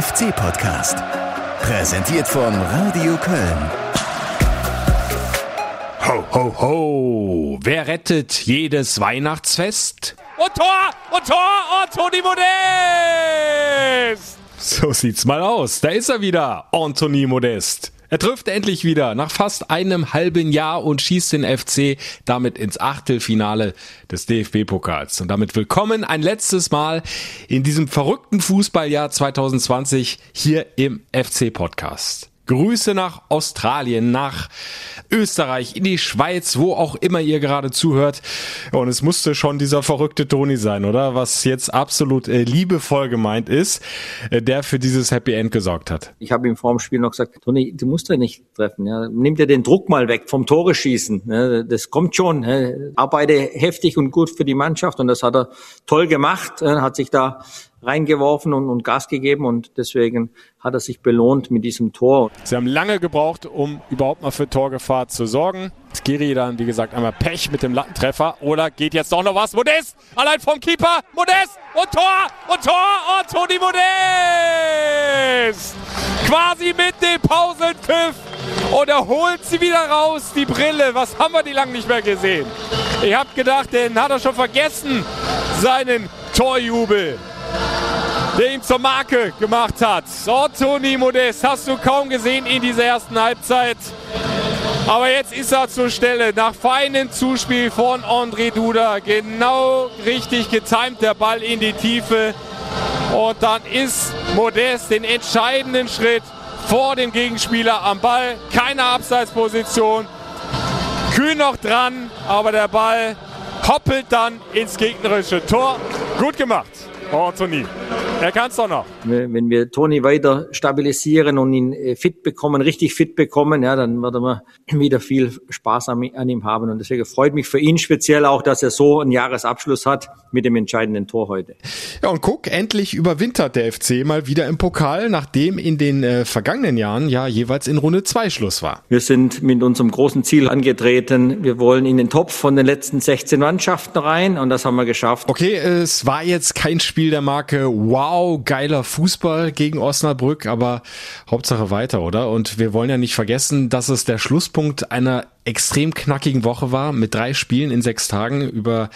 FC-Podcast. Präsentiert von Radio Köln. Ho, ho, ho. Wer rettet jedes Weihnachtsfest? Und Tor! Und Tor! Und Toni Modest! So sieht's mal aus. Da ist er wieder, Anthony Modest. Er trifft endlich wieder nach fast einem halben Jahr und schießt den FC damit ins Achtelfinale des DFB-Pokals. Und damit willkommen ein letztes Mal in diesem verrückten Fußballjahr 2020 hier im FC-Podcast. Grüße nach Australien, nach Österreich, in die Schweiz, wo auch immer ihr gerade zuhört. Und es musste schon dieser verrückte Toni sein, oder? Was jetzt absolut äh, liebevoll gemeint ist, äh, der für dieses Happy End gesorgt hat. Ich habe ihm vor dem Spiel noch gesagt, Toni, du musst ja nicht treffen. Ja. Nimm dir den Druck mal weg vom Tore schießen. Ja. Das kommt schon. Ja. Arbeite heftig und gut für die Mannschaft und das hat er toll gemacht. Er hat sich da reingeworfen und, und Gas gegeben und deswegen hat er sich belohnt mit diesem Tor. Sie haben lange gebraucht, um überhaupt mal für Torgefahr zu sorgen. Skiri dann, wie gesagt, einmal Pech mit dem Lattentreffer. Oder geht jetzt doch noch was? Modest! Allein vom Keeper! Modest! Und Tor! Und Tor! Und Toni Modest! Quasi mit dem Pausenpfiff. Und er holt sie wieder raus, die Brille. Was haben wir die lang nicht mehr gesehen? Ich hab gedacht, den hat er schon vergessen, seinen Torjubel der ihm zur Marke gemacht hat. So, Toni Modest, hast du kaum gesehen in dieser ersten Halbzeit. Aber jetzt ist er zur Stelle. Nach feinem Zuspiel von André Duda. Genau richtig getimt der Ball in die Tiefe. Und dann ist Modest den entscheidenden Schritt vor dem Gegenspieler am Ball. Keine Abseitsposition. Kühn noch dran, aber der Ball hoppelt dann ins gegnerische Tor. Gut gemacht, Anthony. Er kann es doch noch. Wenn wir Toni weiter stabilisieren und ihn äh, fit bekommen, richtig fit bekommen, ja, dann werden wir wieder viel Spaß an, ihm haben. Und deswegen freut mich für ihn speziell auch, dass er so einen Jahresabschluss hat mit dem entscheidenden Tor heute. Ja, und guck, endlich überwintert der FC mal wieder im Pokal, nachdem in den äh, vergangenen Jahren ja jeweils in Runde 2 Schluss war. Wir sind mit unserem großen Ziel angetreten. Wir wollen in den Topf von den letzten 16 Mannschaften rein und das haben wir geschafft. Okay, es war jetzt kein Spiel der Marke Wow geiler Fußball gegen Osnabrück, aber Hauptsache weiter, oder? Und wir wollen ja nicht vergessen, dass es der Schlusspunkt einer extrem knackigen Woche war mit drei Spielen in sechs Tagen über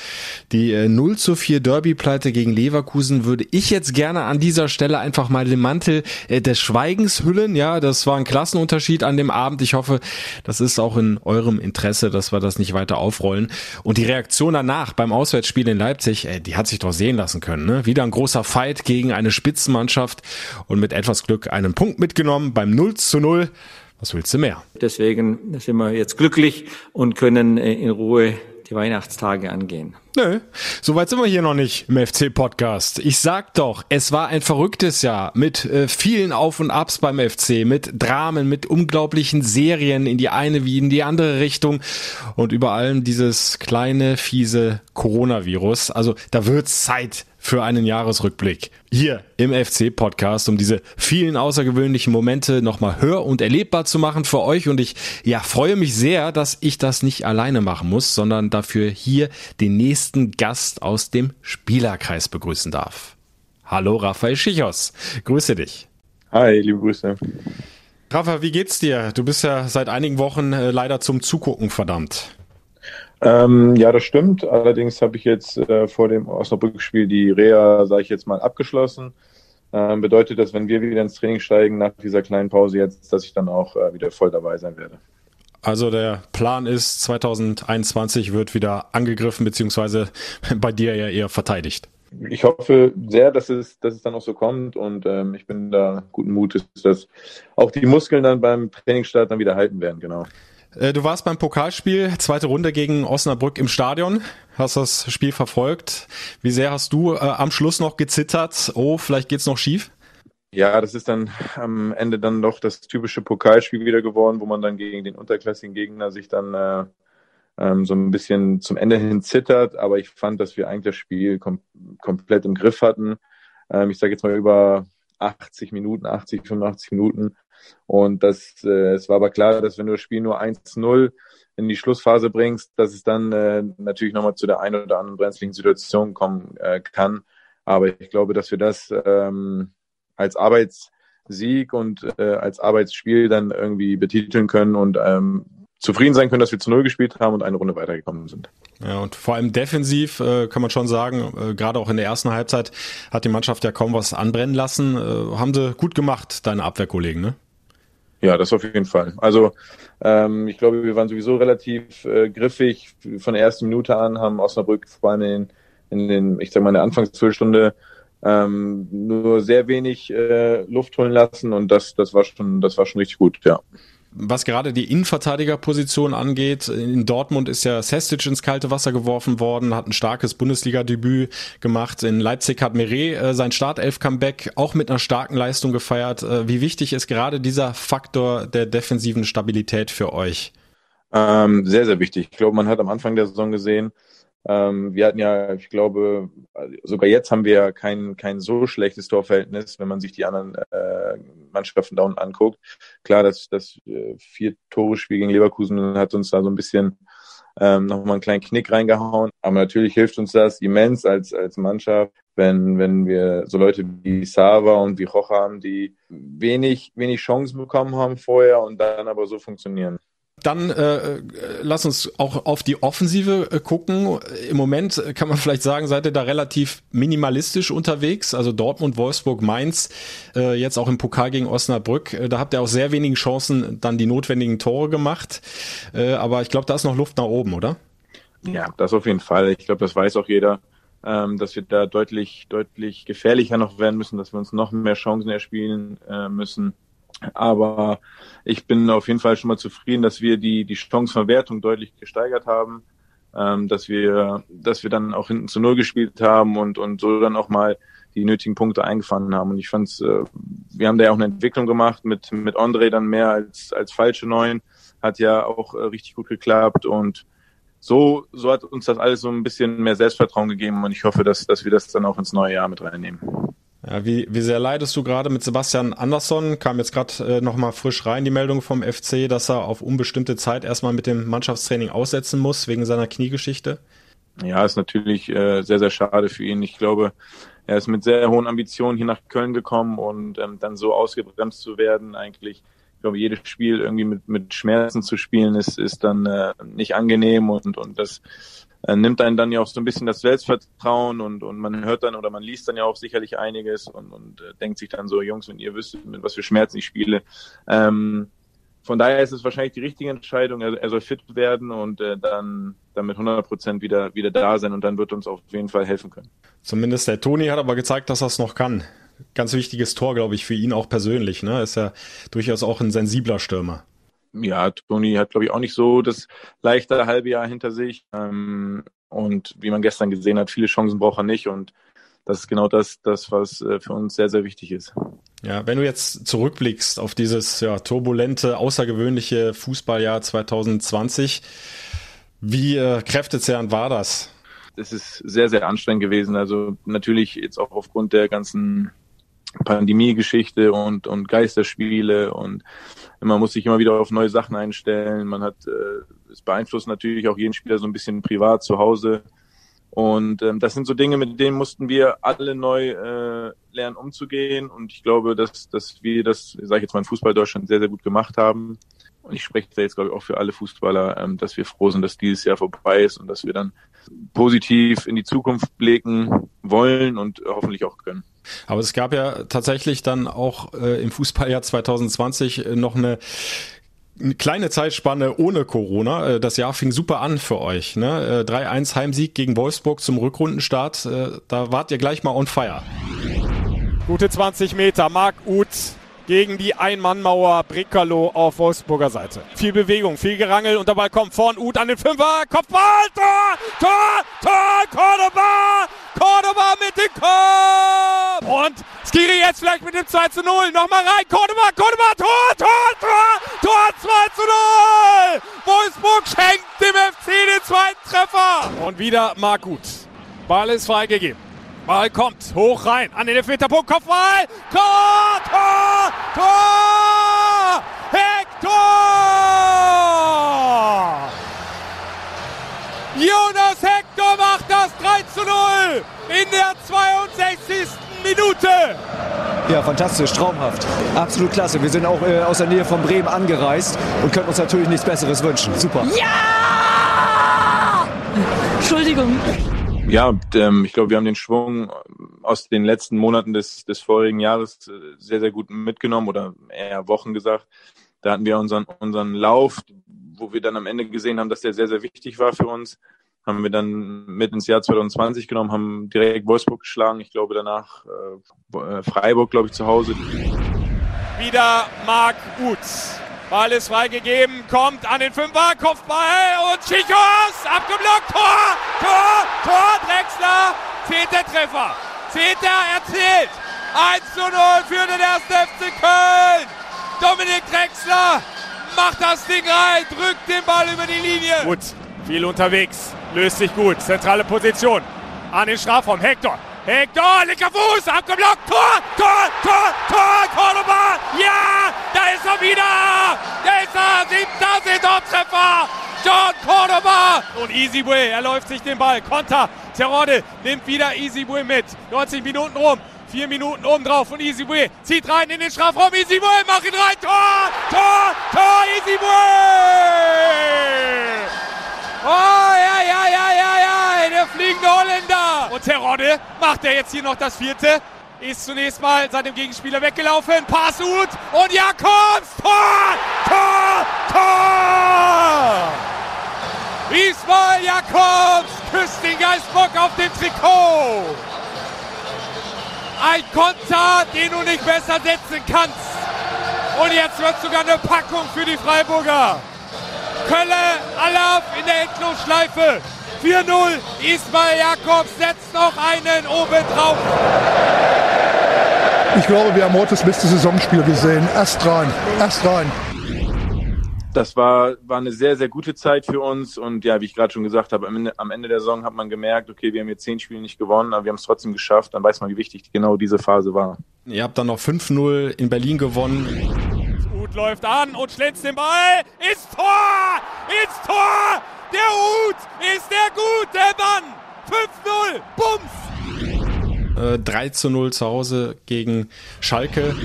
die äh, 0 zu 4 Derby-Pleite gegen Leverkusen würde ich jetzt gerne an dieser Stelle einfach mal den Mantel äh, des Schweigens hüllen. Ja, das war ein Klassenunterschied an dem Abend. Ich hoffe, das ist auch in eurem Interesse, dass wir das nicht weiter aufrollen. Und die Reaktion danach beim Auswärtsspiel in Leipzig, äh, die hat sich doch sehen lassen können. Ne? Wieder ein großer Fight gegen eine Spitzenmannschaft und mit etwas Glück einen Punkt mitgenommen beim 0 zu 0. Was willst du mehr? Deswegen sind wir jetzt glücklich und können äh, in Ruhe die Weihnachtstage angehen. Nö, soweit sind wir hier noch nicht im FC-Podcast. Ich sag doch, es war ein verrücktes Jahr mit äh, vielen Auf und Abs beim FC, mit Dramen, mit unglaublichen Serien in die eine wie in die andere Richtung und über allem dieses kleine, fiese Coronavirus. Also da wird's Zeit für einen Jahresrückblick hier im FC Podcast, um diese vielen außergewöhnlichen Momente nochmal hör- und erlebbar zu machen für euch. Und ich ja, freue mich sehr, dass ich das nicht alleine machen muss, sondern dafür hier den nächsten Gast aus dem Spielerkreis begrüßen darf. Hallo Raphael Schichos, grüße dich. Hi, liebe Grüße. Rafa, wie geht's dir? Du bist ja seit einigen Wochen äh, leider zum Zugucken verdammt. Ähm, ja, das stimmt. Allerdings habe ich jetzt äh, vor dem Osnabrück-Spiel die Reha, sage ich jetzt mal, abgeschlossen. Ähm, bedeutet das, wenn wir wieder ins Training steigen nach dieser kleinen Pause jetzt, dass ich dann auch äh, wieder voll dabei sein werde. Also der Plan ist, 2021 wird wieder angegriffen, beziehungsweise bei dir ja eher verteidigt. Ich hoffe sehr, dass es, dass es dann auch so kommt und ähm, ich bin da guten Mutes, dass auch die Muskeln dann beim Trainingsstart dann wieder halten werden, genau. Äh, du warst beim Pokalspiel, zweite Runde gegen Osnabrück im Stadion, hast das Spiel verfolgt. Wie sehr hast du äh, am Schluss noch gezittert? Oh, vielleicht geht's noch schief? Ja, das ist dann am Ende dann doch das typische Pokalspiel wieder geworden, wo man dann gegen den unterklassigen Gegner sich dann äh, ähm, so ein bisschen zum Ende hin zittert. Aber ich fand, dass wir eigentlich das Spiel kom komplett im Griff hatten. Ähm, ich sage jetzt mal über 80 Minuten, 80, 85 Minuten und das, äh, es war aber klar, dass wenn du das Spiel nur 1-0 in die Schlussphase bringst, dass es dann äh, natürlich nochmal zu der einen oder anderen brenzlichen Situation kommen äh, kann. Aber ich glaube, dass wir das ähm, als Arbeits, Sieg und äh, als Arbeitsspiel dann irgendwie betiteln können und ähm, zufrieden sein können, dass wir zu Null gespielt haben und eine Runde weitergekommen sind. Ja, und vor allem defensiv äh, kann man schon sagen, äh, gerade auch in der ersten Halbzeit hat die Mannschaft ja kaum was anbrennen lassen. Äh, haben sie gut gemacht, deine Abwehrkollegen, ne? Ja, das auf jeden Fall. Also ähm, ich glaube, wir waren sowieso relativ äh, griffig von der ersten Minute an, haben Osnabrück vor allem in, in den, ich sag mal, in der Anfangsviertelstunde ähm, nur sehr wenig äh, Luft holen lassen und das, das war schon, das war schon richtig gut, ja. Was gerade die Innenverteidigerposition angeht, in Dortmund ist ja Sestic ins kalte Wasser geworfen worden, hat ein starkes Bundesliga-Debüt gemacht. In Leipzig hat Meret äh, sein Startelf-Comeback auch mit einer starken Leistung gefeiert. Äh, wie wichtig ist gerade dieser Faktor der defensiven Stabilität für euch? Ähm, sehr, sehr wichtig. Ich glaube, man hat am Anfang der Saison gesehen, ähm, wir hatten ja, ich glaube, sogar jetzt haben wir kein, kein so schlechtes Torverhältnis, wenn man sich die anderen äh, Mannschaften da unten anguckt. Klar, das, das äh, vier Tore Spiel gegen Leverkusen hat uns da so ein bisschen ähm, nochmal einen kleinen Knick reingehauen. Aber natürlich hilft uns das immens als, als Mannschaft, wenn, wenn wir so Leute wie Sava und wie Rocha haben, die wenig, wenig Chancen bekommen haben vorher und dann aber so funktionieren. Dann äh, lass uns auch auf die Offensive äh, gucken. Im Moment kann man vielleicht sagen, seid ihr da relativ minimalistisch unterwegs. Also Dortmund, Wolfsburg, Mainz, äh, jetzt auch im Pokal gegen Osnabrück. Äh, da habt ihr auch sehr wenige Chancen, dann die notwendigen Tore gemacht. Äh, aber ich glaube, da ist noch Luft nach oben, oder? Ja, das auf jeden Fall. Ich glaube, das weiß auch jeder, ähm, dass wir da deutlich, deutlich gefährlicher noch werden müssen, dass wir uns noch mehr Chancen erspielen äh, müssen. Aber ich bin auf jeden Fall schon mal zufrieden, dass wir die, die Chancenverwertung deutlich gesteigert haben, ähm, dass wir, dass wir dann auch hinten zu Null gespielt haben und, und so dann auch mal die nötigen Punkte eingefahren haben. Und ich fand's, äh, wir haben da ja auch eine Entwicklung gemacht mit, mit Andre dann mehr als, als falsche Neun. Hat ja auch äh, richtig gut geklappt und so, so hat uns das alles so ein bisschen mehr Selbstvertrauen gegeben und ich hoffe, dass, dass wir das dann auch ins neue Jahr mit reinnehmen. Ja, wie, wie sehr leidest du gerade mit Sebastian Andersson? Kam jetzt gerade äh, nochmal frisch rein die Meldung vom FC, dass er auf unbestimmte Zeit erstmal mit dem Mannschaftstraining aussetzen muss wegen seiner Kniegeschichte? Ja, ist natürlich äh, sehr, sehr schade für ihn. Ich glaube, er ist mit sehr hohen Ambitionen hier nach Köln gekommen und ähm, dann so ausgebremst zu werden, eigentlich, ich glaube, jedes Spiel irgendwie mit, mit Schmerzen zu spielen, ist, ist dann äh, nicht angenehm und, und das äh, nimmt einen dann ja auch so ein bisschen das Selbstvertrauen und, und man hört dann oder man liest dann ja auch sicherlich einiges und, und äh, denkt sich dann so, Jungs, wenn ihr wüsstet, mit was für Schmerzen ich spiele. Ähm, von daher ist es wahrscheinlich die richtige Entscheidung. Er, er soll fit werden und äh, dann, dann mit 100 Prozent wieder, wieder da sein und dann wird uns auf jeden Fall helfen können. Zumindest der Toni hat aber gezeigt, dass er es noch kann. Ganz wichtiges Tor, glaube ich, für ihn auch persönlich. Ne? Ist ja durchaus auch ein sensibler Stürmer ja, Toni hat, glaube ich, auch nicht so das leichte halbe Jahr hinter sich. Ähm, und wie man gestern gesehen hat, viele Chancen braucht er nicht. Und das ist genau das, das was äh, für uns sehr, sehr wichtig ist. Ja, wenn du jetzt zurückblickst auf dieses ja, turbulente, außergewöhnliche Fußballjahr 2020, wie äh, kräftezehrend war das? Es ist sehr, sehr anstrengend gewesen. Also natürlich jetzt auch aufgrund der ganzen Pandemie-Geschichte und, und Geisterspiele und man muss sich immer wieder auf neue Sachen einstellen. Man hat, äh, es beeinflusst natürlich auch jeden Spieler so ein bisschen privat zu Hause. Und ähm, das sind so Dinge, mit denen mussten wir alle neu äh, lernen umzugehen. Und ich glaube, dass, dass wir das, sage ich jetzt mal, in Fußball Deutschland sehr, sehr gut gemacht haben. Und ich spreche da jetzt, glaube ich, auch für alle Fußballer, ähm, dass wir froh sind, dass dieses Jahr vorbei ist und dass wir dann positiv in die Zukunft blicken wollen und hoffentlich auch können. Aber es gab ja tatsächlich dann auch äh, im Fußballjahr 2020 äh, noch eine eine kleine Zeitspanne ohne Corona. Äh, das Jahr fing super an für euch. Ne? 3-1 äh, Heimsieg gegen Wolfsburg zum Rückrundenstart. Da wart ihr gleich mal on fire. Gute 20 Meter. Marc Uth gegen die Ein-Mann-Mauer Bricalo auf Wolfsburger Seite. Viel Bewegung, viel Gerangel und Ball kommt von Uth an den Fünfer. Kopfball, Tor, Tor, Tor, Cordoba, Cordoba mit dem Kopf. Und Skiri jetzt vielleicht mit dem 2 zu 0. Nochmal rein, Cordoba, Cordoba, Tor, Tor, Tor, Tor, 2 zu 0. Wolfsburg schenkt dem FC den zweiten Treffer. Und wieder Marc Uth. Ball ist freigegeben. Ball kommt hoch rein an den Elfmeterpunkt. Kopfball. Tor! Tor! Tor! Hector! Jonas Hector macht das 3 zu 0 in der 62. Minute. Ja, fantastisch, traumhaft. Absolut klasse. Wir sind auch äh, aus der Nähe von Bremen angereist und können uns natürlich nichts Besseres wünschen. Super. Ja! Entschuldigung. Ja, ähm, ich glaube, wir haben den Schwung aus den letzten Monaten des, des vorigen Jahres äh, sehr, sehr gut mitgenommen oder eher Wochen gesagt. Da hatten wir unseren, unseren Lauf, wo wir dann am Ende gesehen haben, dass der sehr, sehr wichtig war für uns. Haben wir dann mit ins Jahr 2020 genommen, haben direkt Wolfsburg geschlagen. Ich glaube danach äh, Freiburg, glaube ich, zu Hause. Wieder Marc Utz. Ball ist freigegeben, kommt an den Fünfer, Kopfball und Schichos, abgeblockt, Tor, Tor, Tor, Drexler, zehnter Treffer, zehnter erzählt, 1 zu 0 für den 1. FC Köln. Dominik Drexler macht das Ding rein, drückt den Ball über die Linie. Gut, viel unterwegs, löst sich gut, zentrale Position, an den Strafraum, Hector, Hector, linker Fuß, abgeblockt, Tor, Tor, Tor, Tor, Cordoba, ja, da ist er wieder, da ist er, siebter Saisontreffer, John Cordoba und Easyway, er läuft sich den Ball, Konter, Terodde nimmt wieder Easyway mit, 90 Minuten rum, vier Minuten oben drauf und Easyway zieht rein in den Strafraum, Easyway, macht ihn rein, Tor, Tor, Tor, Easyway! Oh, ja, ja, ja, ja, der fliegende Holländer. Und Terodde macht er jetzt hier noch das vierte. Ist zunächst mal seinem Gegenspieler weggelaufen. Pass gut. Und Jakobs. Tor! Tor! Tor! Ismail Jakobs küsst den Geistbock auf dem Trikot. Ein Konter, den du nicht besser setzen kannst. Und jetzt wird sogar eine Packung für die Freiburger. Kölle, Alaf in der Endlosschleife. 4-0. Ismail Jakobs setzt noch einen oben drauf. Ich glaube, wir haben heute das beste Saisonspiel gesehen. Erst rein, erst rein. Das war, war eine sehr, sehr gute Zeit für uns. Und ja, wie ich gerade schon gesagt habe, am Ende, am Ende der Saison hat man gemerkt, okay, wir haben jetzt zehn Spiele nicht gewonnen, aber wir haben es trotzdem geschafft. Dann weiß man, wie wichtig genau diese Phase war. Ihr habt dann noch 5-0 in Berlin gewonnen. Ut läuft an und schlänzt den Ball. Ist Tor! Ist Tor! Der Ut ist der gute Mann! 5-0! Bums! Äh, 3 zu 0 zu Hause gegen Schalke.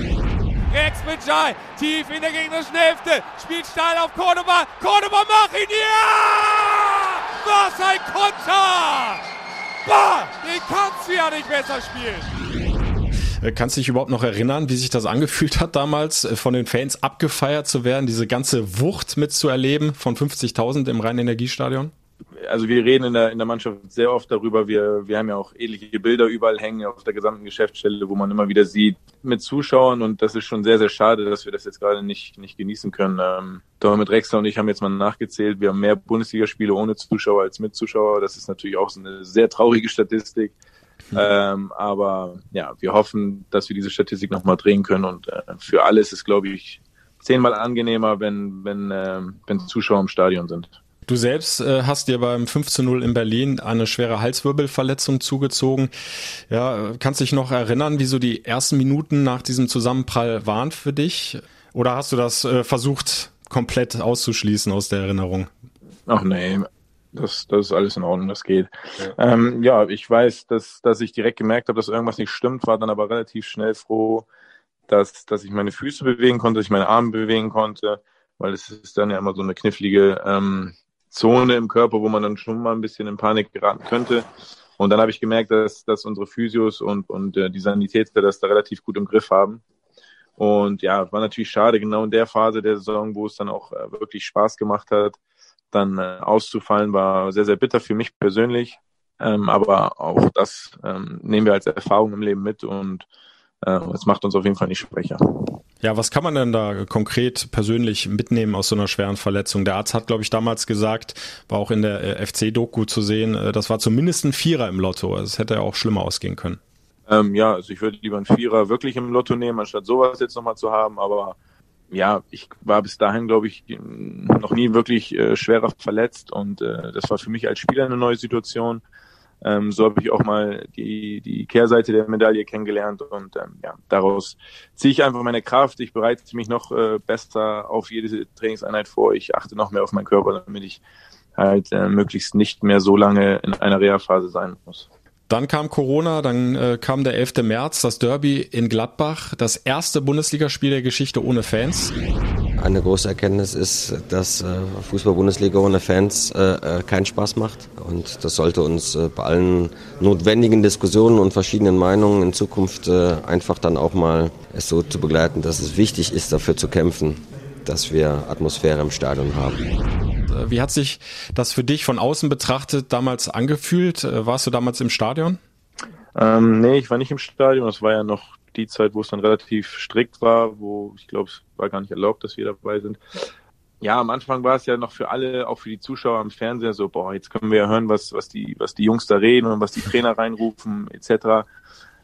Rex mit Jai, tief in der gegnerischen Hälfte, spielt steil auf Cordoba. Cordoba macht ihn, ja! Was ein Konter! Boah, den kannst du ja nicht besser spielen. Äh, Kannst du dich überhaupt noch erinnern, wie sich das angefühlt hat damals, äh, von den Fans abgefeiert zu werden, diese ganze Wucht mitzuerleben von 50.000 im Rhein-Energiestadion? Also wir reden in der, in der Mannschaft sehr oft darüber. Wir, wir haben ja auch ähnliche Bilder überall hängen auf der gesamten Geschäftsstelle, wo man immer wieder sieht mit Zuschauern und das ist schon sehr, sehr schade, dass wir das jetzt gerade nicht, nicht genießen können. Ähm, mit Rexler und ich haben jetzt mal nachgezählt, wir haben mehr Bundesligaspiele ohne Zuschauer als mit Zuschauer. Das ist natürlich auch so eine sehr traurige Statistik. Ähm, aber ja, wir hoffen, dass wir diese Statistik nochmal drehen können und äh, für alle ist es, glaube ich, zehnmal angenehmer, wenn, wenn, äh, wenn Zuschauer im Stadion sind. Du selbst äh, hast dir beim 15-0 in Berlin eine schwere Halswirbelverletzung zugezogen. Ja, kannst dich noch erinnern, wie so die ersten Minuten nach diesem Zusammenprall waren für dich? Oder hast du das äh, versucht, komplett auszuschließen aus der Erinnerung? Ach nee, das, das ist alles in Ordnung, das geht. Ja, ähm, ja ich weiß, dass, dass ich direkt gemerkt habe, dass irgendwas nicht stimmt, war dann aber relativ schnell froh, dass, dass ich meine Füße bewegen konnte, dass ich meine Arme bewegen konnte, weil es ist dann ja immer so eine knifflige ähm, Zone im Körper, wo man dann schon mal ein bisschen in Panik geraten könnte. Und dann habe ich gemerkt, dass, dass unsere Physios und, und äh, die Sanitäter das da relativ gut im Griff haben. Und ja, war natürlich schade, genau in der Phase der Saison, wo es dann auch äh, wirklich Spaß gemacht hat, dann äh, auszufallen, war sehr, sehr bitter für mich persönlich. Ähm, aber auch das ähm, nehmen wir als Erfahrung im Leben mit und äh, es macht uns auf jeden Fall nicht schwächer. Ja, was kann man denn da konkret persönlich mitnehmen aus so einer schweren Verletzung? Der Arzt hat, glaube ich, damals gesagt, war auch in der äh, FC-Doku zu sehen, äh, das war zumindest ein Vierer im Lotto. Also es hätte ja auch schlimmer ausgehen können. Ähm, ja, also ich würde lieber einen Vierer wirklich im Lotto nehmen, anstatt sowas jetzt nochmal zu haben. Aber ja, ich war bis dahin, glaube ich, noch nie wirklich äh, schwerer verletzt und äh, das war für mich als Spieler eine neue Situation. Ähm, so habe ich auch mal die, die Kehrseite der Medaille kennengelernt und ähm, ja, daraus ziehe ich einfach meine Kraft. Ich bereite mich noch äh, besser auf jede Trainingseinheit vor. Ich achte noch mehr auf meinen Körper, damit ich halt äh, möglichst nicht mehr so lange in einer Reha-Phase sein muss. Dann kam Corona, dann äh, kam der 11. März, das Derby in Gladbach, das erste Bundesligaspiel der Geschichte ohne Fans. Eine große Erkenntnis ist, dass äh, Fußball-Bundesliga ohne Fans äh, äh, keinen Spaß macht. Und das sollte uns äh, bei allen notwendigen Diskussionen und verschiedenen Meinungen in Zukunft äh, einfach dann auch mal es so zu begleiten, dass es wichtig ist, dafür zu kämpfen, dass wir Atmosphäre im Stadion haben. Wie hat sich das für dich von außen betrachtet damals angefühlt? Äh, warst du damals im Stadion? Ähm, nee, ich war nicht im Stadion. Das war ja noch die Zeit, wo es dann relativ strikt war, wo ich glaube, es war gar nicht erlaubt, dass wir dabei sind. Ja, am Anfang war es ja noch für alle, auch für die Zuschauer am Fernseher so, boah, jetzt können wir ja hören, was, was die, was die Jungs da reden und was die Trainer reinrufen, etc.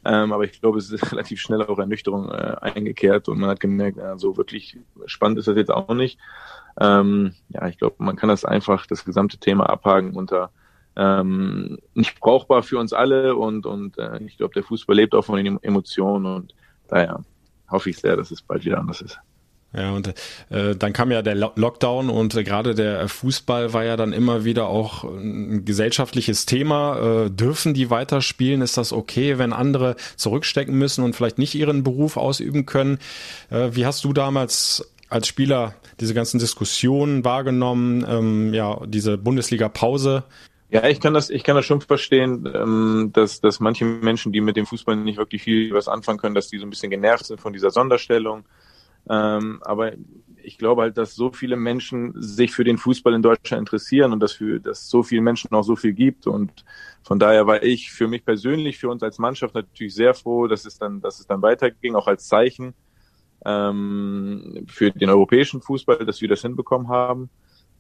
Ähm, aber ich glaube, es ist relativ schnell auch Ernüchterung äh, eingekehrt und man hat gemerkt, ja, so wirklich spannend ist das jetzt auch nicht. Ähm, ja, ich glaube, man kann das einfach, das gesamte Thema abhaken unter ähm, nicht brauchbar für uns alle und, und äh, ich glaube, der Fußball lebt auch von den Emotionen und daher hoffe ich sehr, dass es bald wieder anders ist. Ja, und äh, dann kam ja der Lockdown und äh, gerade der Fußball war ja dann immer wieder auch ein gesellschaftliches Thema. Äh, dürfen die weiterspielen? Ist das okay, wenn andere zurückstecken müssen und vielleicht nicht ihren Beruf ausüben können? Äh, wie hast du damals als Spieler diese ganzen Diskussionen wahrgenommen, ähm, ja, diese Bundesliga-Pause? Ja, ich kann das, ich kann das schon verstehen, ähm, dass, dass manche Menschen, die mit dem Fußball nicht wirklich viel was anfangen können, dass die so ein bisschen genervt sind von dieser Sonderstellung. Ähm, aber ich glaube halt, dass so viele Menschen sich für den Fußball in Deutschland interessieren und dass für, dass so viele Menschen auch so viel gibt. Und von daher war ich für mich persönlich, für uns als Mannschaft natürlich sehr froh, dass es dann, dass es dann weiterging, auch als Zeichen ähm, für den europäischen Fußball, dass wir das hinbekommen haben.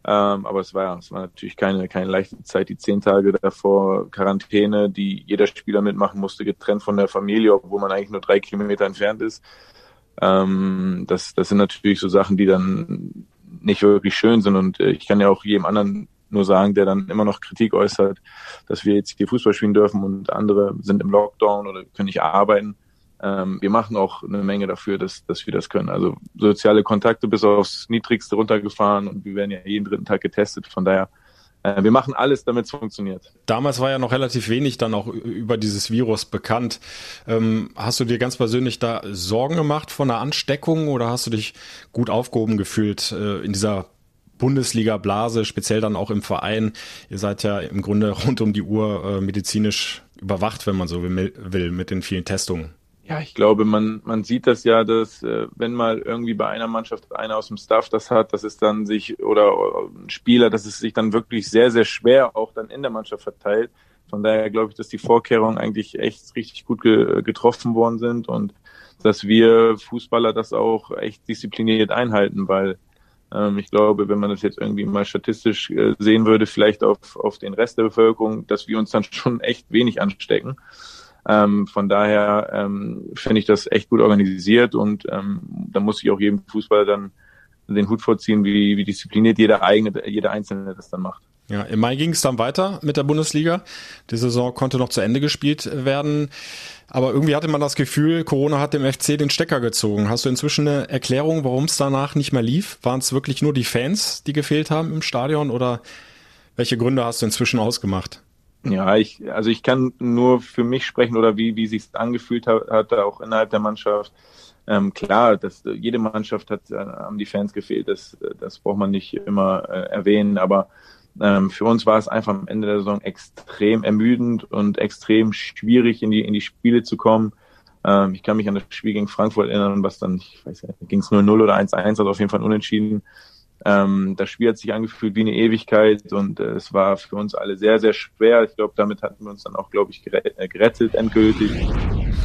Ähm, aber es war, es war natürlich keine, keine leichte Zeit, die zehn Tage davor Quarantäne, die jeder Spieler mitmachen musste, getrennt von der Familie, obwohl man eigentlich nur drei Kilometer entfernt ist. Ähm, das, das sind natürlich so Sachen, die dann nicht wirklich schön sind. Und äh, ich kann ja auch jedem anderen nur sagen, der dann immer noch Kritik äußert, dass wir jetzt hier Fußball spielen dürfen und andere sind im Lockdown oder können nicht arbeiten ähm, wir machen auch eine Menge dafür, dass, dass wir das können. Also soziale Kontakte bis aufs Niedrigste runtergefahren und wir werden ja jeden dritten Tag getestet. Von daher, wir machen alles, damit es funktioniert. Damals war ja noch relativ wenig dann auch über dieses Virus bekannt. Ähm, hast du dir ganz persönlich da Sorgen gemacht von einer Ansteckung oder hast du dich gut aufgehoben gefühlt äh, in dieser Bundesliga-Blase, speziell dann auch im Verein. Ihr seid ja im Grunde rund um die Uhr äh, medizinisch überwacht, wenn man so will, mit den vielen Testungen. Ja, ich glaube, man, man sieht das ja, dass äh, wenn mal irgendwie bei einer Mannschaft einer aus dem Staff das hat, dass es dann sich oder, oder ein Spieler, dass es sich dann wirklich sehr, sehr schwer auch dann in der Mannschaft verteilt. Von daher glaube ich, dass die Vorkehrungen eigentlich echt richtig gut ge getroffen worden sind und dass wir Fußballer das auch echt diszipliniert einhalten, weil ähm, ich glaube, wenn man das jetzt irgendwie mal statistisch äh, sehen würde, vielleicht auf, auf den Rest der Bevölkerung, dass wir uns dann schon echt wenig anstecken. Ähm, von daher ähm, finde ich das echt gut organisiert und ähm, da muss ich auch jedem Fußballer dann den Hut vorziehen, wie, wie diszipliniert jeder eigene, jeder Einzelne das dann macht. Ja, im Mai ging es dann weiter mit der Bundesliga. Die Saison konnte noch zu Ende gespielt werden. Aber irgendwie hatte man das Gefühl, Corona hat dem FC den Stecker gezogen. Hast du inzwischen eine Erklärung, warum es danach nicht mehr lief? Waren es wirklich nur die Fans, die gefehlt haben im Stadion oder welche Gründe hast du inzwischen ausgemacht? Ja, ich, also ich kann nur für mich sprechen oder wie, wie sich angefühlt hat, hat, auch innerhalb der Mannschaft. Ähm, klar, dass jede Mannschaft hat, äh, haben die Fans gefehlt, das, das braucht man nicht immer äh, erwähnen, aber ähm, für uns war es einfach am Ende der Saison extrem ermüdend und extrem schwierig, in die, in die Spiele zu kommen. Ähm, ich kann mich an das Spiel gegen Frankfurt erinnern, was dann, ich weiß nicht, ging es 0-0 oder 1-1, also auf jeden Fall unentschieden. Ähm, das Spiel hat sich angefühlt wie eine Ewigkeit und äh, es war für uns alle sehr, sehr schwer. Ich glaube, damit hatten wir uns dann auch, glaube ich, gerettet, äh, endgültig.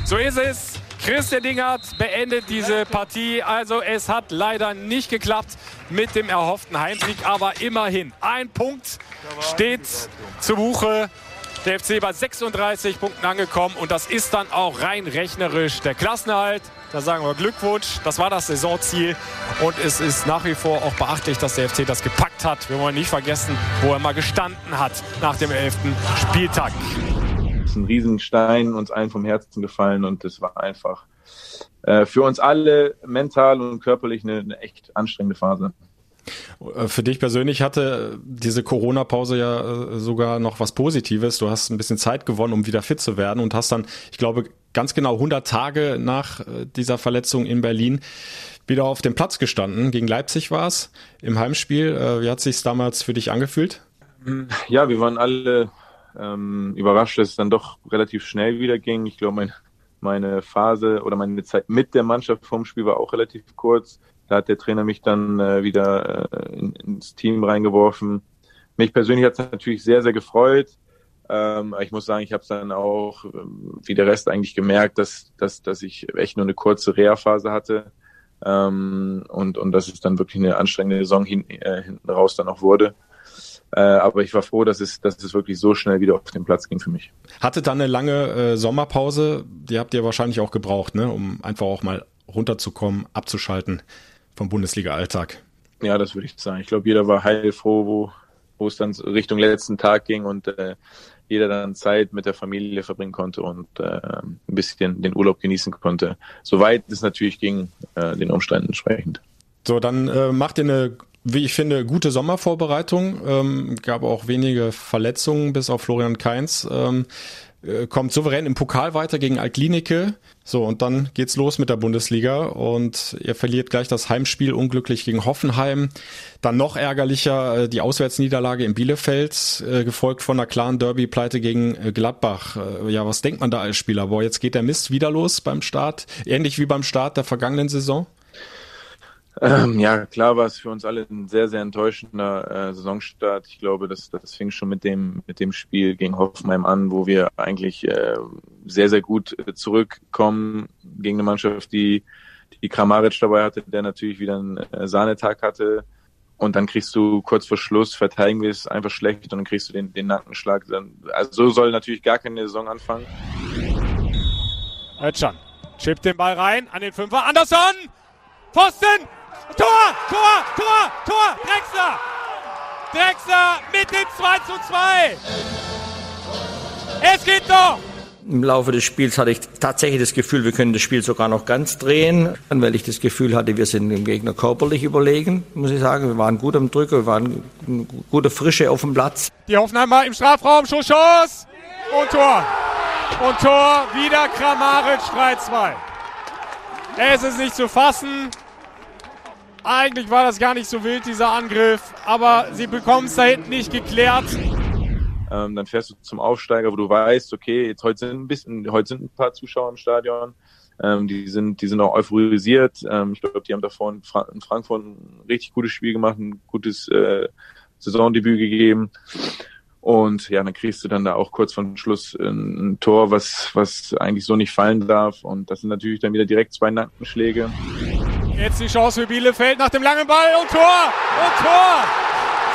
So ist es. Christian Dingert beendet diese Partie. Also es hat leider nicht geklappt mit dem erhofften Heimsieg, aber immerhin ein Punkt steht zu Buche. Der FC bei 36 Punkten angekommen und das ist dann auch rein rechnerisch der Klassenerhalt. Da sagen wir Glückwunsch, das war das Saisonziel und es ist nach wie vor auch beachtlich, dass der FC das gepackt hat. Wir wollen nicht vergessen, wo er mal gestanden hat nach dem 11. Spieltag. Es ist ein Riesenstein uns allen vom Herzen gefallen und es war einfach äh, für uns alle mental und körperlich eine, eine echt anstrengende Phase. Äh, für dich persönlich hatte diese Corona-Pause ja äh, sogar noch was Positives. Du hast ein bisschen Zeit gewonnen, um wieder fit zu werden und hast dann, ich glaube, ganz genau 100 Tage nach äh, dieser Verletzung in Berlin wieder auf dem Platz gestanden. Gegen Leipzig war es im Heimspiel. Wie hat sich damals für dich angefühlt? Ja, wir waren alle ähm, überrascht, dass es dann doch relativ schnell wieder ging. Ich glaube, mein, meine Phase oder meine Zeit mit der Mannschaft vom Spiel war auch relativ kurz. Da hat der Trainer mich dann äh, wieder äh, in, ins Team reingeworfen. Mich persönlich hat es natürlich sehr, sehr gefreut. Ähm, ich muss sagen, ich habe es dann auch ähm, wie der Rest eigentlich gemerkt, dass, dass, dass ich echt nur eine kurze Reha-Phase hatte. Ähm, und, und dass es dann wirklich eine anstrengende Saison hin, äh, hinten raus dann auch wurde. Äh, aber ich war froh, dass es, dass es wirklich so schnell wieder auf den Platz ging für mich. Hatte dann eine lange äh, Sommerpause, die habt ihr wahrscheinlich auch gebraucht, ne? um einfach auch mal runterzukommen, abzuschalten vom Bundesliga-Alltag. Ja, das würde ich sagen. Ich glaube, jeder war heilfroh, wo, wo es dann Richtung letzten Tag ging und äh, jeder dann Zeit mit der Familie verbringen konnte und äh, ein bisschen den Urlaub genießen konnte. Soweit es natürlich ging, äh, den Umständen entsprechend. So, dann äh, macht ihr eine wie ich finde, gute Sommervorbereitung. Ähm, gab auch wenige Verletzungen, bis auf Florian Kainz. Ähm, äh, kommt souverän im Pokal weiter gegen Altklinike. So, und dann geht's los mit der Bundesliga und ihr verliert gleich das Heimspiel unglücklich gegen Hoffenheim. Dann noch ärgerlicher äh, die Auswärtsniederlage in Bielefeld, äh, gefolgt von einer klaren Derby-Pleite gegen äh, Gladbach. Äh, ja, was denkt man da als Spieler? Boah, jetzt geht der Mist wieder los beim Start, ähnlich wie beim Start der vergangenen Saison? Ähm, ja, klar war es für uns alle ein sehr, sehr enttäuschender äh, Saisonstart. Ich glaube, das, das fing schon mit dem, mit dem Spiel gegen Hoffenheim an, wo wir eigentlich äh, sehr, sehr gut äh, zurückkommen gegen eine Mannschaft, die, die Kramaric dabei hatte, der natürlich wieder einen äh, Sahnetag hatte. Und dann kriegst du kurz vor Schluss, verteidigen wir es einfach schlecht und dann kriegst du den, den Nackenschlag. Also so soll natürlich gar keine Saison anfangen. Özcan chippt den Ball rein an den Fünfer. Anderson! Pfosten! Tor, Tor, Tor, Tor, Drexler. Drexler mit dem 2 zu 2. Es geht doch. Im Laufe des Spiels hatte ich tatsächlich das Gefühl, wir können das Spiel sogar noch ganz drehen, weil ich das Gefühl hatte, wir sind dem Gegner körperlich überlegen, muss ich sagen. Wir waren gut am Drücker, wir waren gute Frische auf dem Platz. Die Hoffenheimer im Strafraum, Schuss, Schuss und Tor. Und Tor, wieder Kramaric 3-2. Es ist nicht zu fassen. Eigentlich war das gar nicht so wild, dieser Angriff, aber sie bekommen es da hinten nicht geklärt. Ähm, dann fährst du zum Aufsteiger, wo du weißt, okay, jetzt heute sind ein bisschen, heute sind ein paar Zuschauer im Stadion. Ähm, die sind, die sind auch euphorisiert. Ähm, ich glaube, die haben davor in, Fra in, Frankfurt ein richtig gutes Spiel gemacht, ein gutes äh, Saisondebüt gegeben. Und ja, dann kriegst du dann da auch kurz vor Schluss ein, ein, Tor, was, was eigentlich so nicht fallen darf. Und das sind natürlich dann wieder direkt zwei Nackenschläge. Jetzt die Chance für Bielefeld nach dem langen Ball und Tor! Und Tor!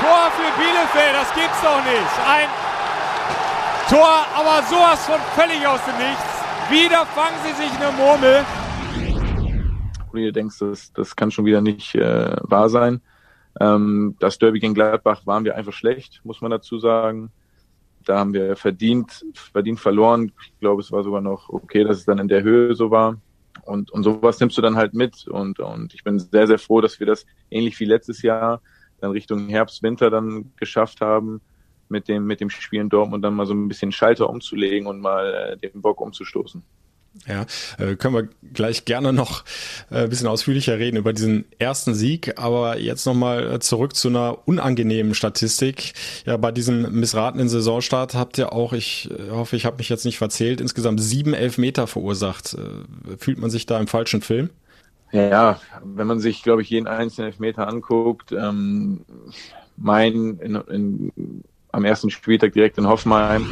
Tor für Bielefeld, das gibt's doch nicht. Ein Tor, aber sowas von völlig aus dem Nichts. Wieder fangen sie sich eine Murmel. Wo du denkst, das, das kann schon wieder nicht äh, wahr sein. Ähm, das Derby gegen Gladbach waren wir einfach schlecht, muss man dazu sagen. Da haben wir verdient, verdient verloren. Ich glaube, es war sogar noch okay, dass es dann in der Höhe so war. Und, und sowas nimmst du dann halt mit. Und, und ich bin sehr, sehr froh, dass wir das ähnlich wie letztes Jahr dann Richtung Herbst, Winter dann geschafft haben, mit dem, mit dem Spiel in Dortmund dann mal so ein bisschen Schalter umzulegen und mal äh, den Bock umzustoßen. Ja, äh, können wir gleich gerne noch äh, ein bisschen ausführlicher reden über diesen ersten Sieg, aber jetzt nochmal äh, zurück zu einer unangenehmen Statistik. Ja, bei diesem missratenen Saisonstart habt ihr auch, ich hoffe, ich habe mich jetzt nicht verzählt, insgesamt sieben Elfmeter verursacht. Fühlt man sich da im falschen Film? Ja, wenn man sich, glaube ich, jeden einzelnen Elfmeter anguckt, ähm, mein in, in, am ersten Spieltag direkt in Hoffenheim.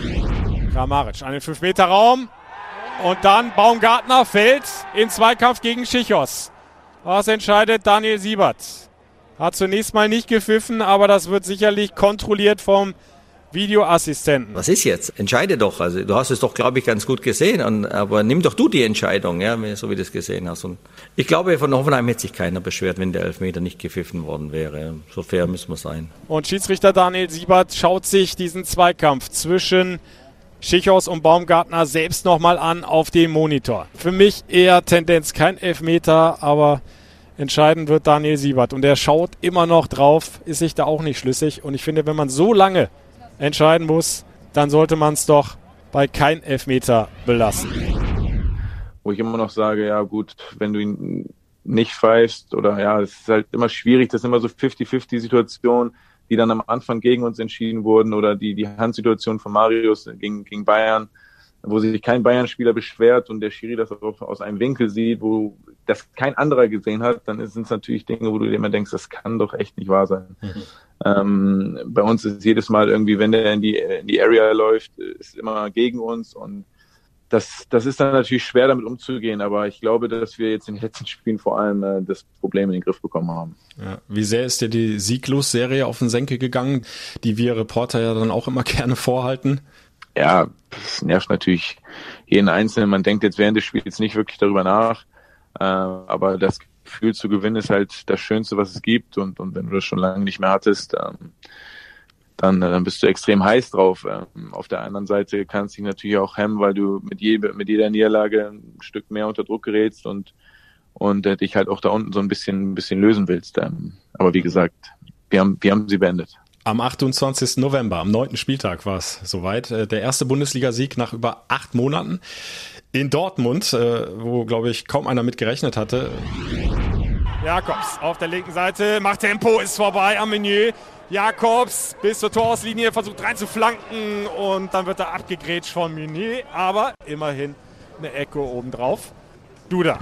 Kramaric an den 5-Meter-Raum. Und dann Baumgartner fällt in Zweikampf gegen Schichos. Was entscheidet Daniel Siebert? Hat zunächst mal nicht gepfiffen, aber das wird sicherlich kontrolliert vom Videoassistenten. Was ist jetzt? Entscheide doch. Also du hast es doch, glaube ich, ganz gut gesehen. Und, aber nimm doch du die Entscheidung, ja, so wie du es gesehen hast. Und ich glaube, von Hoffenheim hätte sich keiner beschwert, wenn der Elfmeter nicht gepfiffen worden wäre. So fair müssen wir sein. Und Schiedsrichter Daniel Siebert schaut sich diesen Zweikampf zwischen Schichos und Baumgartner selbst nochmal an auf dem Monitor. Für mich eher Tendenz kein Elfmeter, aber Entscheidend wird Daniel Siebert und er schaut immer noch drauf, ist sich da auch nicht schlüssig. Und ich finde, wenn man so lange entscheiden muss, dann sollte man es doch bei kein Elfmeter belassen. Wo ich immer noch sage, ja gut, wenn du ihn nicht pfeifst oder ja, es ist halt immer schwierig, das ist immer so 50-50 Situationen, die dann am Anfang gegen uns entschieden wurden oder die, die Handsituation von Marius gegen, gegen Bayern, wo sich kein Bayern-Spieler beschwert und der Schiri das auch aus einem Winkel sieht, wo das kein anderer gesehen hat, dann sind es natürlich Dinge, wo du dir immer denkst, das kann doch echt nicht wahr sein. Mhm. Ähm, bei uns ist jedes Mal irgendwie, wenn der in die, in die Area läuft, ist immer gegen uns und das, das ist dann natürlich schwer damit umzugehen, aber ich glaube, dass wir jetzt in den letzten Spielen vor allem äh, das Problem in den Griff bekommen haben. Ja. Wie sehr ist dir die Sieglos-Serie auf den Senkel gegangen, die wir Reporter ja dann auch immer gerne vorhalten? Ja, das nervt natürlich jeden Einzelnen. Man denkt jetzt während des Spiels nicht wirklich darüber nach, äh, aber das Gefühl zu gewinnen ist halt das Schönste, was es gibt und, und wenn du das schon lange nicht mehr hattest, ähm, dann, äh, dann bist du extrem heiß drauf. Ähm, auf der anderen Seite kannst du dich natürlich auch hemmen, weil du mit, je, mit jeder Niederlage ein Stück mehr unter Druck gerätst und, und äh, dich halt auch da unten so ein bisschen, ein bisschen lösen willst. Ähm, aber wie gesagt, wir haben, wir haben sie beendet. Am 28. November, am neunten Spieltag war es soweit. Äh, der erste Bundesligasieg nach über acht Monaten in Dortmund, wo, glaube ich, kaum einer mit gerechnet hatte. Jakobs auf der linken Seite, macht Tempo, ist vorbei am Menü. Jakobs bis zur Torauslinie versucht reinzuflanken und dann wird er abgegrätscht von Meunier, aber immerhin eine Ecke obendrauf. Duda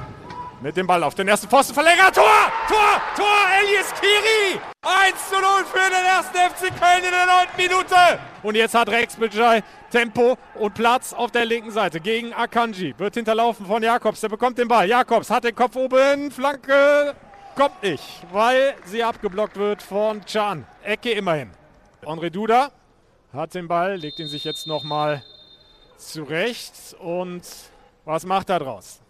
mit dem Ball auf den ersten Pfosten verlängert. Tor! Tor! Tor! Elias Kiri! 1 zu 0 für den ersten FC Köln in der neunten Minute. Und jetzt hat Rex Bejai Tempo und Platz auf der linken Seite gegen Akanji. Wird hinterlaufen von Jakobs. Der bekommt den Ball. Jakobs hat den Kopf oben. Flanke kommt nicht, weil sie abgeblockt wird von Can. Ecke immerhin. André Duda hat den Ball, legt ihn sich jetzt nochmal zurecht. Und was macht er draus?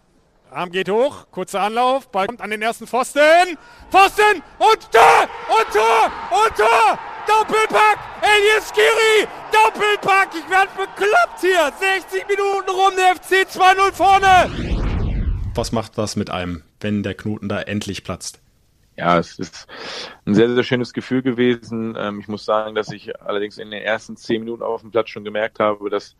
Arm geht hoch, kurzer Anlauf, Ball kommt an den ersten Pfosten. Pfosten und Tor und Tor und Tor. Doppelpack, Elias Skiri, Doppelpack. Ich werde bekloppt hier. 60 Minuten rum, der FC 2-0 vorne. Was macht das mit einem, wenn der Knoten da endlich platzt? Ja, es ist ein sehr, sehr schönes Gefühl gewesen. Ähm, ich muss sagen, dass ich allerdings in den ersten zehn Minuten auf dem Platz schon gemerkt habe, dass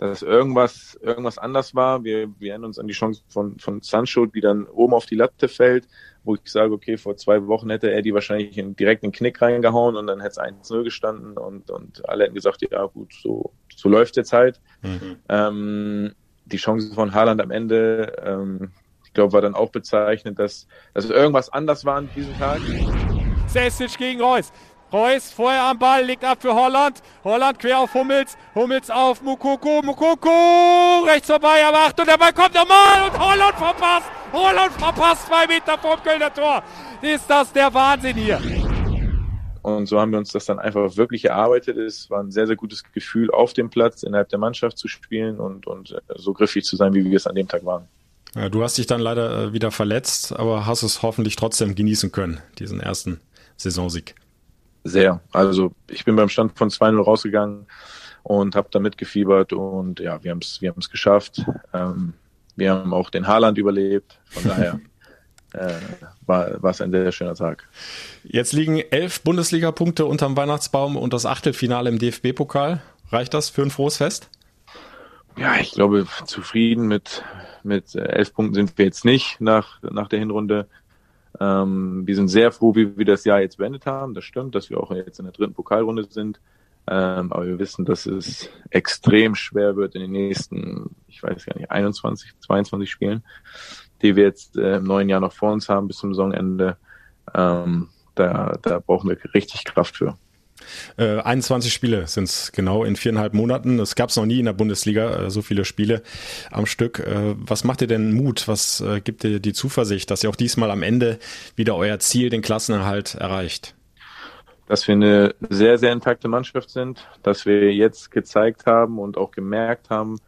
dass irgendwas, irgendwas anders war. Wir, wir erinnern uns an die Chance von, von Sancho, die dann oben auf die Latte fällt, wo ich sage, okay, vor zwei Wochen hätte er die wahrscheinlich in, direkt in den Knick reingehauen und dann hätte es 1-0 gestanden und, und alle hätten gesagt, ja gut, so, so läuft jetzt halt. Mhm. Ähm, die Chance von Haaland am Ende, ähm, ich glaube, war dann auch bezeichnet, dass, dass irgendwas anders war an diesem Tag. Sesic gegen Reus. Reus vorher am Ball, legt ab für Holland. Holland quer auf Hummels. Hummels auf Mukoko. Mukoko rechts vorbei, aber Achtung, der Ball kommt nochmal und Holland verpasst. Holland verpasst zwei Meter vom Kölner Tor. Ist das der Wahnsinn hier? Und so haben wir uns das dann einfach wirklich erarbeitet. Es war ein sehr, sehr gutes Gefühl, auf dem Platz innerhalb der Mannschaft zu spielen und, und äh, so griffig zu sein, wie wir es an dem Tag waren. Ja, du hast dich dann leider äh, wieder verletzt, aber hast es hoffentlich trotzdem genießen können, diesen ersten Saisonsieg. Sehr. Also ich bin beim Stand von 2-0 rausgegangen und habe da mitgefiebert und ja, wir haben es wir haben's geschafft. Ähm, wir haben auch den Haaland überlebt. Von daher äh, war es ein sehr schöner Tag. Jetzt liegen elf Bundesliga-Punkte unterm Weihnachtsbaum und das Achtelfinale im DFB-Pokal. Reicht das für ein frohes Fest? Ja, ich glaube, zufrieden mit, mit elf Punkten sind wir jetzt nicht nach, nach der Hinrunde. Ähm, wir sind sehr froh, wie wir das Jahr jetzt beendet haben. Das stimmt, dass wir auch jetzt in der dritten Pokalrunde sind. Ähm, aber wir wissen, dass es extrem schwer wird in den nächsten, ich weiß gar nicht, 21, 22 Spielen, die wir jetzt äh, im neuen Jahr noch vor uns haben bis zum Saisonende. Ähm, da, da brauchen wir richtig Kraft für. Äh, 21 Spiele sind es genau in viereinhalb Monaten. Es gab es noch nie in der Bundesliga äh, so viele Spiele am Stück. Äh, was macht dir denn Mut? Was äh, gibt dir die Zuversicht, dass ihr auch diesmal am Ende wieder euer Ziel, den Klassenerhalt, erreicht? Dass wir eine sehr, sehr intakte Mannschaft sind, dass wir jetzt gezeigt haben und auch gemerkt haben,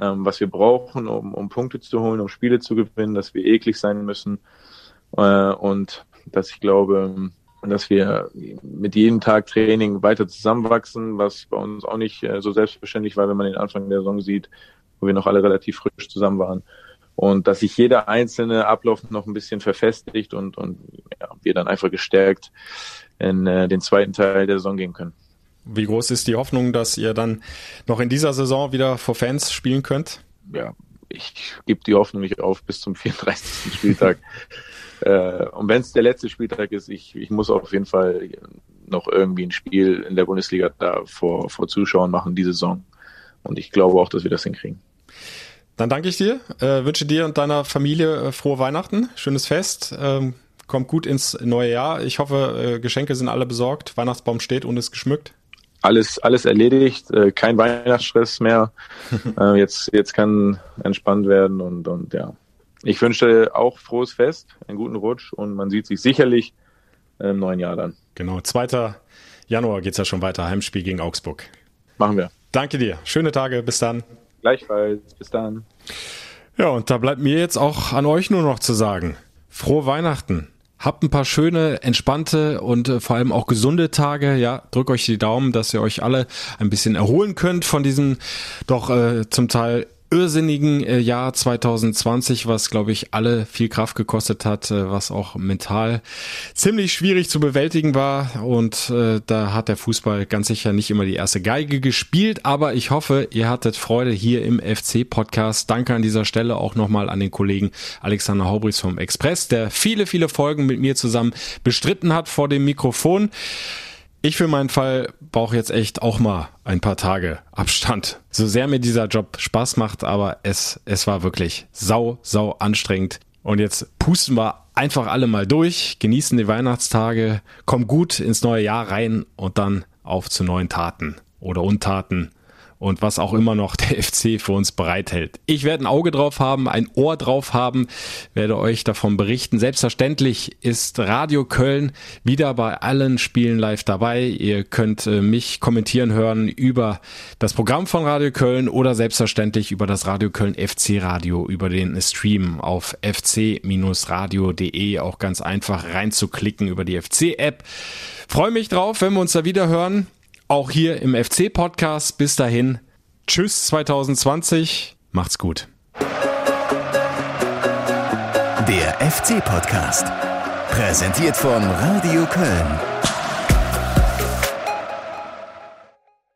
ähm, was wir brauchen, um, um Punkte zu holen, um Spiele zu gewinnen, dass wir eklig sein müssen äh, und dass ich glaube, dass wir mit jedem Tag Training weiter zusammenwachsen, was bei uns auch nicht äh, so selbstverständlich war, wenn man den Anfang der Saison sieht, wo wir noch alle relativ frisch zusammen waren. und dass sich jeder einzelne Ablauf noch ein bisschen verfestigt und, und ja, wir dann einfach gestärkt in äh, den zweiten Teil der Saison gehen können. Wie groß ist die Hoffnung, dass ihr dann noch in dieser Saison wieder vor Fans spielen könnt? Ja, ich gebe die Hoffnung nicht auf bis zum 34. Spieltag. äh, und wenn es der letzte Spieltag ist, ich, ich muss auf jeden Fall noch irgendwie ein Spiel in der Bundesliga da vor, vor Zuschauern machen diese Saison. Und ich glaube auch, dass wir das hinkriegen. Dann danke ich dir, äh, wünsche dir und deiner Familie äh, frohe Weihnachten, schönes Fest, ähm, kommt gut ins neue Jahr. Ich hoffe, äh, Geschenke sind alle besorgt, Weihnachtsbaum steht und ist geschmückt. Alles, alles erledigt, äh, kein Weihnachtsstress mehr. äh, jetzt, jetzt kann entspannt werden und, und ja. Ich wünsche auch frohes Fest, einen guten Rutsch und man sieht sich sicherlich im neuen Jahr dann. Genau, 2. Januar geht's ja schon weiter, Heimspiel gegen Augsburg. Machen wir. Danke dir. Schöne Tage. Bis dann. Gleichfalls. Bis dann. Ja, und da bleibt mir jetzt auch an euch nur noch zu sagen. Frohe Weihnachten. Habt ein paar schöne, entspannte und äh, vor allem auch gesunde Tage. Ja, drückt euch die Daumen, dass ihr euch alle ein bisschen erholen könnt von diesem doch äh, zum Teil irrsinnigen äh, Jahr 2020, was glaube ich alle viel Kraft gekostet hat, äh, was auch mental ziemlich schwierig zu bewältigen war und äh, da hat der Fußball ganz sicher nicht immer die erste Geige gespielt, aber ich hoffe, ihr hattet Freude hier im FC Podcast. Danke an dieser Stelle auch nochmal an den Kollegen Alexander Haubrichs vom Express, der viele, viele Folgen mit mir zusammen bestritten hat vor dem Mikrofon. Ich für meinen Fall brauche jetzt echt auch mal ein paar Tage Abstand. So sehr mir dieser Job Spaß macht, aber es, es war wirklich sau, sau anstrengend. Und jetzt pusten wir einfach alle mal durch, genießen die Weihnachtstage, kommen gut ins neue Jahr rein und dann auf zu neuen Taten oder Untaten und was auch immer noch der FC für uns bereithält. Ich werde ein Auge drauf haben, ein Ohr drauf haben, werde euch davon berichten. Selbstverständlich ist Radio Köln wieder bei allen Spielen live dabei. Ihr könnt äh, mich kommentieren hören über das Programm von Radio Köln oder selbstverständlich über das Radio Köln FC Radio, über den Stream auf fc-radio.de auch ganz einfach reinzuklicken über die FC-App. Freue mich drauf, wenn wir uns da wieder hören auch hier im FC-Podcast. Bis dahin, tschüss 2020, macht's gut. Der FC-Podcast, präsentiert von Radio Köln.